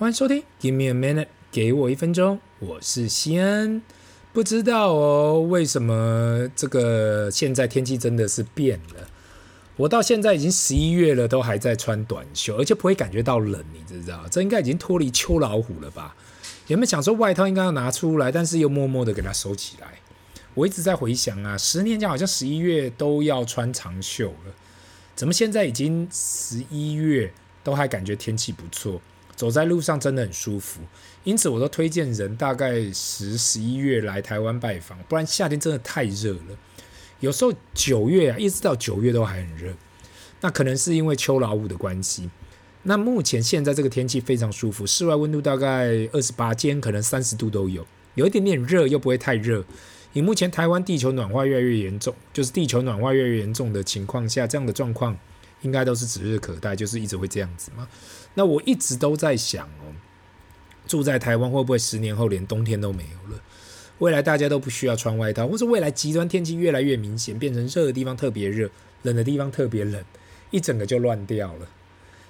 欢迎收听，Give me a minute，给我一分钟，我是西恩。不知道哦，为什么这个现在天气真的是变了？我到现在已经十一月了，都还在穿短袖，而且不会感觉到冷，你知不知道？这应该已经脱离秋老虎了吧？有没有想说外套应该要拿出来，但是又默默的给它收起来？我一直在回想啊，十年前好像十一月都要穿长袖了，怎么现在已经十一月都还感觉天气不错？走在路上真的很舒服，因此我都推荐人大概十、十一月来台湾拜访，不然夏天真的太热了。有时候九月啊，一直到九月都还很热，那可能是因为秋老虎的关系。那目前现在这个天气非常舒服，室外温度大概二十八，今天可能三十度都有，有一点点热又不会太热。以目前台湾地球暖化越来越严重，就是地球暖化越来越严重的情况下，这样的状况应该都是指日可待，就是一直会这样子嘛。那我一直都在想哦，住在台湾会不会十年后连冬天都没有了？未来大家都不需要穿外套，或者未来极端天气越来越明显，变成热的地方特别热，冷的地方特别冷，一整个就乱掉了。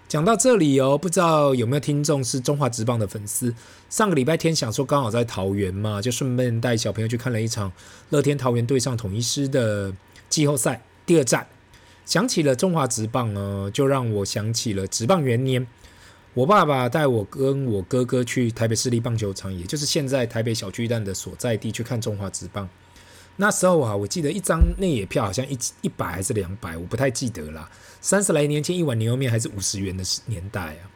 讲到这里哦，不知道有没有听众是中华职棒的粉丝？上个礼拜天想说刚好在桃园嘛，就顺便带小朋友去看了一场乐天桃园对上统一狮的季后赛第二战。想起了中华职棒呢，就让我想起了职棒元年。我爸爸带我跟我哥哥去台北市立棒球场，也就是现在台北小巨蛋的所在地去看中华职棒。那时候啊，我记得一张内野票好像一一百还是两百，我不太记得啦。三十来年前，一碗牛肉面还是五十元的年代啊。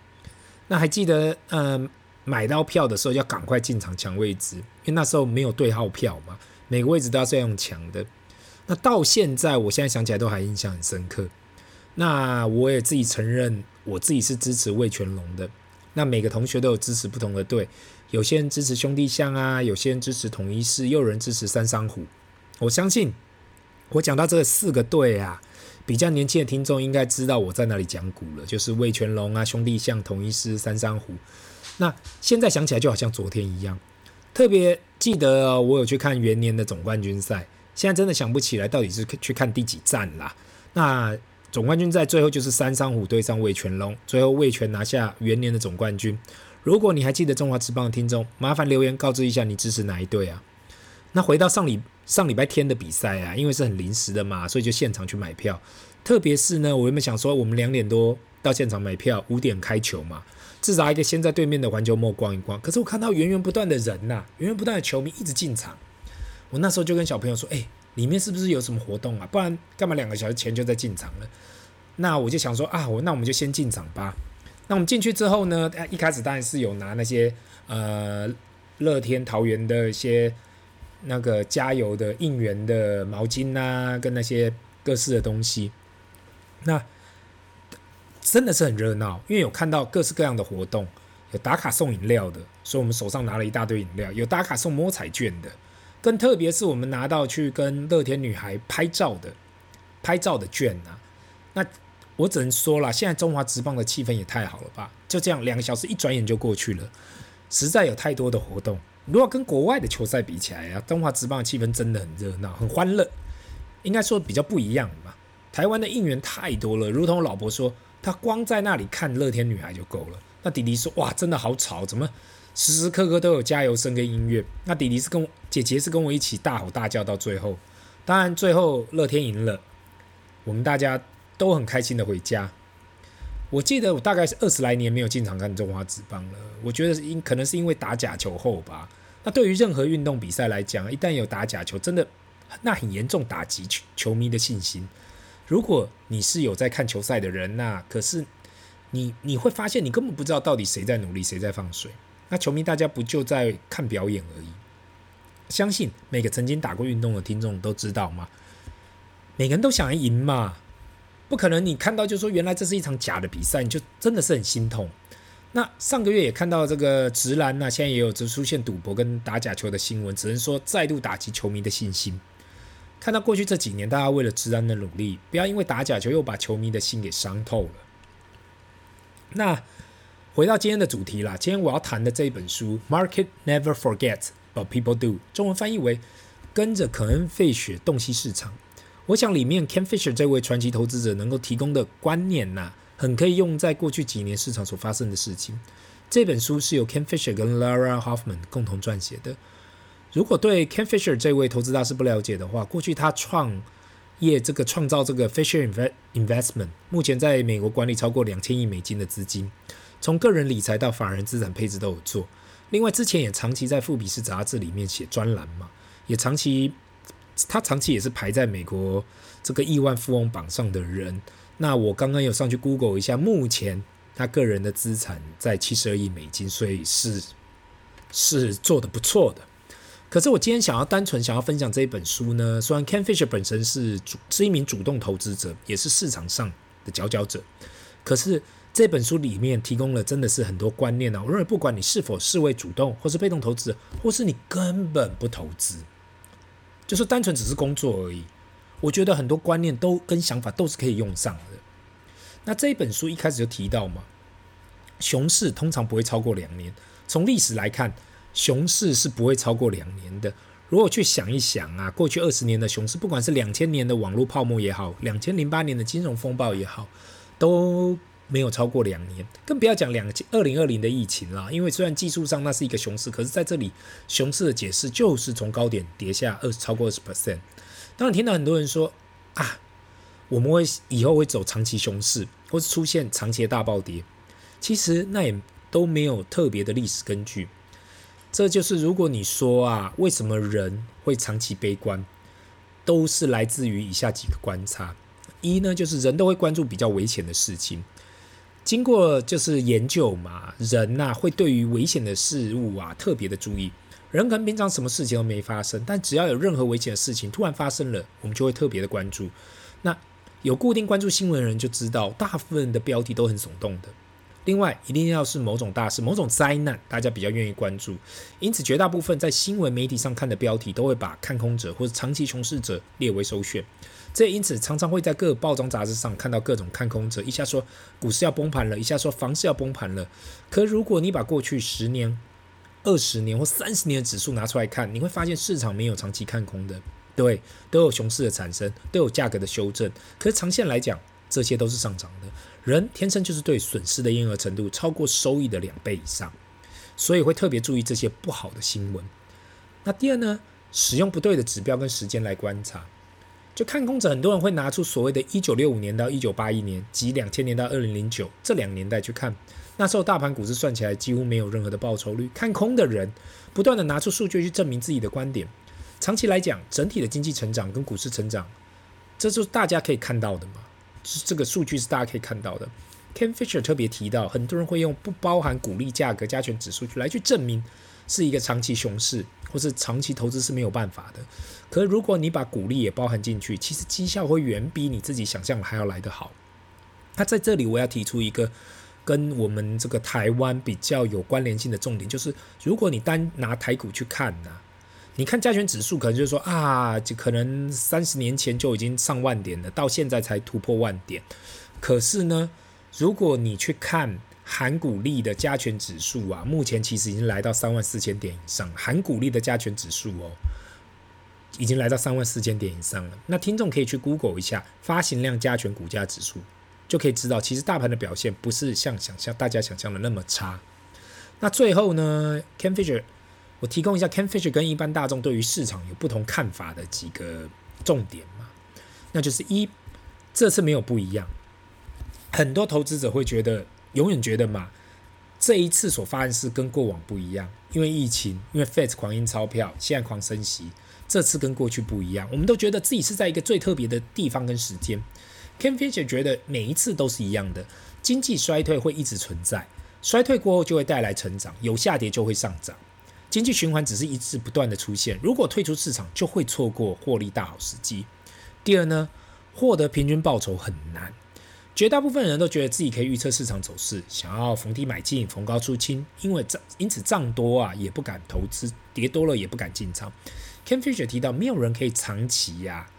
那还记得，嗯、买到票的时候要赶快进场抢位置，因为那时候没有对号票嘛，每个位置都要这样抢的。那到现在，我现在想起来都还印象很深刻。那我也自己承认，我自己是支持味全龙的。那每个同学都有支持不同的队，有些人支持兄弟象啊，有些人支持统一狮，又有人支持三商虎。我相信，我讲到这四个队啊，比较年轻的听众应该知道我在哪里讲古了，就是味全龙啊、兄弟象、统一狮、三商虎。那现在想起来就好像昨天一样，特别记得、我有去看元年的总冠军赛，现在真的想不起来到底是去看第几站啦。那总冠军赛最后就是三商虎对上味全龙，最后味全拿下元年的总冠军。如果你还记得中华职棒的听众，麻烦留言告知一下你支持哪一队啊？那回到上礼上礼拜天的比赛啊，因为是很临时的嘛，所以就现场去买票。特别是呢，我原本想说我们两点多到现场买票，五点开球嘛，至少还可以先在对面的环球梦逛一逛。可是我看到源源不断的人呐、源源不断的球迷一直进场。我那时候就跟小朋友说：“哎、”里面是不是有什么活动啊？不然干嘛两个小时前就在进场了？那我就想说啊，我那我们就先进场吧。那我们进去之后呢，一开始当然是有拿那些呃乐天桃园的一些那个加油的应援的毛巾啊，跟那些各式的东西。那真的是很热闹，因为有看到各式各样的活动，有打卡送饮料的，所以我们手上拿了一大堆饮料；有打卡送摸彩券的。更特别是我们拿到去跟乐天女孩拍照的拍照的券啊，那我只能说了，现在中华职棒的气氛也太好了吧？就这样两个小时一转眼就过去了，实在有太多的活动。如果跟国外的球赛比起来啊，中华职棒的气氛真的很热闹、很欢乐，应该说比较不一样嘛。台湾的应援太多了，如同我老婆说，她光在那里看乐天女孩就够了。那弟弟说，哇，真的好吵，怎么？时时刻刻都有加油声跟音乐，那弟弟是跟，姐姐是跟我一起大吼大叫到最后，当然最后乐天赢了，我们大家都很开心的回家。我记得我大概是二十来年没有进场看中华职棒了，我觉得因可能是因为打假球后吧。那对于任何运动比赛来讲，一旦有打假球，真的那很严重打击球球迷的信心。如果你是有在看球赛的人，那可是你你会发现你根本不知道到底谁在努力，谁在放水。那球迷大家不就在看表演而已？相信每个曾经打过运动的听众都知道吗？每个人都想要赢嘛，不可能你看到就说原来这是一场假的比赛，你就真的是很心痛。那上个月也看到这个直篮呐，现在也有出现赌博跟打假球的新闻，只能说再度打击球迷的信心。看到过去这几年大家为了直篮的努力，不要因为打假球又把球迷的心给伤透了。那。回到今天的主题啦，今天我要谈的这一本书《Market Never Forgets, But People Do》，中文翻译为“跟着肯恩·费雪洞悉市场”。我想里面 Ken Fisher 这位传奇投资者能够提供的观念呐、很可以用在过去几年市场所发生的事情。这本书是由 Ken Fisher 跟 Lara Hoffman 共同撰写的。如果对 Ken Fisher 这位投资大师不了解的话，过去他创业这个创造这个 Fisher Investment，目前在美国管理超过两千亿美金的资金，从个人理财到法人资产配置都有做。另外，之前也长期在富比士杂志里面写专栏嘛，也长期他长期也是排在美国这个亿万富翁榜上的人。那我刚刚有上去 Google 一下，目前他个人的资产在七十二亿美金，所以是是做得不错的。可是我今天想要单纯想要分享这一本书呢，虽然 Ken Fisher 本身是主是一名主动投资者，也是市场上的佼佼者，可是这本书里面提供了真的是很多观念呢。我认为不管你是否是为主动或是被动投资，或是你根本不投资，就是单纯只是工作而已，我觉得很多观念都跟想法都是可以用上的。那这一本书一开始就提到嘛，熊市通常不会超过两年，从历史来看。熊市是不会超过两年的。如果去想一想啊，过去二十年的熊市，不管是两千年的网络泡沫也好，两千零八年的金融风暴也好，都没有超过两年。更不要讲两二零二零的疫情啦。因为虽然技术上那是一个熊市，可是在这里熊市的解释就是从高点跌下二超过二十 percent。当然听到很多人说啊，我们会以后会走长期熊市，或是出现长期的大暴跌，其实那也都没有特别的历史根据。这就是如果你说啊，为什么人会长期悲观，都是来自于以下几个观察：一呢，就是人都会关注比较危险的事情。经过就是研究嘛，人呐会对于危险的事物啊特别的注意。人可能平常什么事情都没发生，但只要有任何危险的事情突然发生了，我们就会特别的关注。那有固定关注新闻的人就知道，大部分的标题都很耸动的。另外，一定要是某种大事、某种灾难，大家比较愿意关注。因此，绝大部分在新闻媒体上看的标题，都会把看空者或者长期熊市者列为首选。这因此常常会在各个报章杂志上看到各种看空者，一下说股市要崩盘了，一下说房市要崩盘了。可如果你把过去十年、二十年或三十年的指数拿出来看，你会发现市场没有长期看空的，对，都有熊市的产生，都有价格的修正。可是长线来讲，这些都是上涨的。人天生就是对损失的厌恶程度超过收益的两倍以上，所以会特别注意这些不好的新闻。那第二呢，使用不对的指标跟时间来观察，就看空者很多人会拿出所谓的一九六五年到一九八一年及两千年到二零零九这两年代去看，那时候大盘股市算起来几乎没有任何的报酬率。看空的人不断的拿出数据去证明自己的观点。长期来讲，整体的经济成长跟股市成长，这就是大家可以看到的嘛。是这个数据是大家可以看到的。Ken Fisher 特别提到，很多人会用不包含股利价格加权指数来去证明是一个长期熊市，或是长期投资是没有办法的。可是如果你把股利也包含进去，其实绩效会远比你自己想象还要来得好。那在这里我要提出一个跟我们这个台湾比较有关联性的重点，就是如果你单拿台股去看呢、你看加权指数，可能就是说啊，就可能三十年前就已经上万点了，到现在才突破万点。可是呢，如果你去看含股利的加权指数啊，目前其实已经来到三万四千点以上。含股利的加权指数哦，已经来到三万四千点以上了。那听众可以去 Google 一下发行量加权股价指数，就可以知道，其实大盘的表现不是像想象大家想象的那么差。那最后呢，Ken Fisher。我提供一下 Ken Fisher 跟一般大众对于市场有不同看法的几个重点嘛，那就是一，这次没有不一样。很多投资者会觉得，永远觉得嘛，这一次所发生的事跟过往不一样，因为疫情，因为 Fed 狂印钞票，现在狂升息，这次跟过去不一样。我们都觉得自己是在一个最特别的地方跟时间。Ken Fisher 觉得每一次都是一样的，经济衰退会一直存在，衰退过后就会带来成长，有下跌就会上涨。经济循环只是一次不断的出现，如果退出市场，就会错过获利大好时机。第二呢，获得平均报酬很难，绝大部分人都觉得自己可以预测市场走势，想要逢低买进、逢高出清，因为涨，因此涨多啊也不敢投资，跌多了也不敢进仓。Ken Fisher 提到，没有人可以长期呀、啊，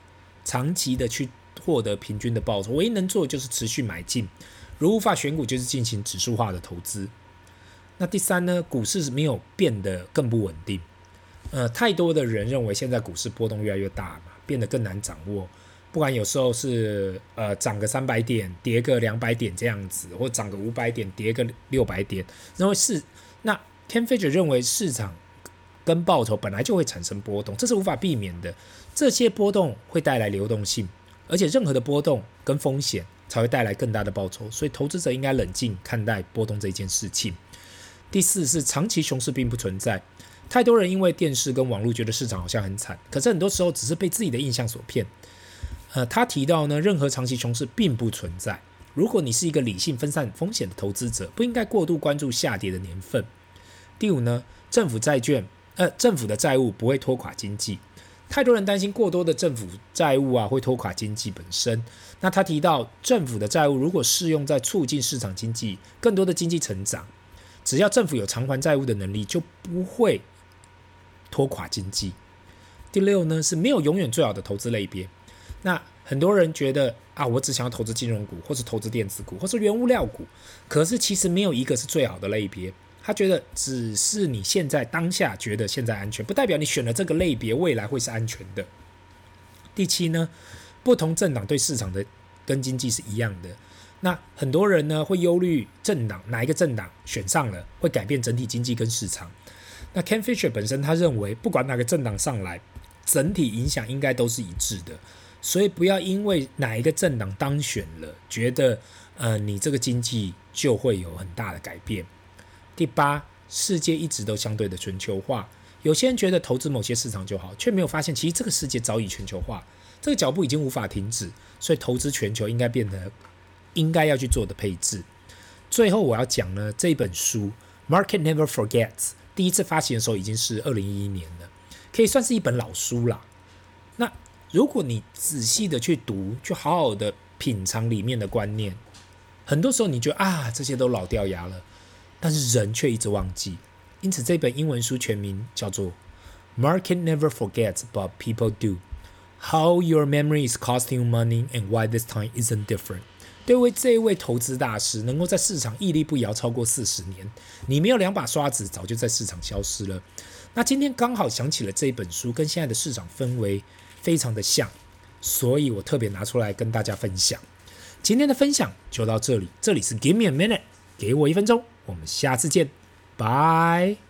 长期的去获得平均的报酬，唯一能做的就是持续买进，如无法选股，就是进行指数化的投资。那第三呢，股市没有变得更不稳定，呃，太多的人认为现在股市波动越来越大嘛，变得更难掌握。不管有时候是呃涨个三百点，跌个两百点这样子，或涨个五百点，跌个六百点，认为是那 Ken Fisher 认为市场跟报酬本来就会产生波动，这是无法避免的。这些波动会带来流动性，而且任何的波动跟风险才会带来更大的报酬，所以投资者应该冷静看待波动这件事情。第四是长期熊市并不存在，太多人因为电视跟网络觉得市场好像很惨，可是很多时候只是被自己的印象所骗。呃，他提到呢，任何长期熊市并不存在。如果你是一个理性分散风险的投资者，不应该过度关注下跌的年份。第五呢，政府债券，呃，政府的债务不会拖垮经济。太多人担心过多的政府债务啊会拖垮经济本身。那他提到，政府的债务如果适用在促进市场经济、更多的经济成长，只要政府有偿还债务的能力，就不会拖垮经济。第六呢，是没有永远最好的投资类别。那很多人觉得啊，我只想要投资金融股，或是投资电子股，或是原物料股。可是其实没有一个是最好的类别。他觉得只是你现在当下觉得现在安全，不代表你选了这个类别未来会是安全的。第七呢，不同政党对市场的跟经济是一样的。那很多人呢会忧虑政党哪一个政党选上了会改变整体经济跟市场。那 Ken Fisher 本身他认为，不管哪个政党上来，整体影响应该都是一致的。所以不要因为哪一个政党当选了，觉得呃你这个经济就会有很大的改变。第八，世界一直都相对的全球化，有些人觉得投资某些市场就好，却没有发现其实这个世界早已全球化，这个脚步已经无法停止。所以投资全球应该变得应该要去做的配置。最后我要讲呢，这本书《Market Never Forgets》第一次发行的时候已经是二零一一年了，可以算是一本老书啦。如果你仔细的去读，就好好的品尝里面的观念，很多时候你觉得啊，这些都老掉牙了，但是人却一直忘记。因此，这本英文书全名叫做《Market Never Forget, But People Do: How Your Memory Is Costing You Money and Why This Time Isn't Different》。对于这位投资大师，能够在市场屹立不摇超过四十年，你没有两把刷子，早就在市场消失了。那今天刚好想起了这本书，跟现在的市场氛围。非常的像，所以我特别拿出来跟大家分享。今天的分享就到这里，这里是 Give me a minute，给我一分钟，我们下次见，拜。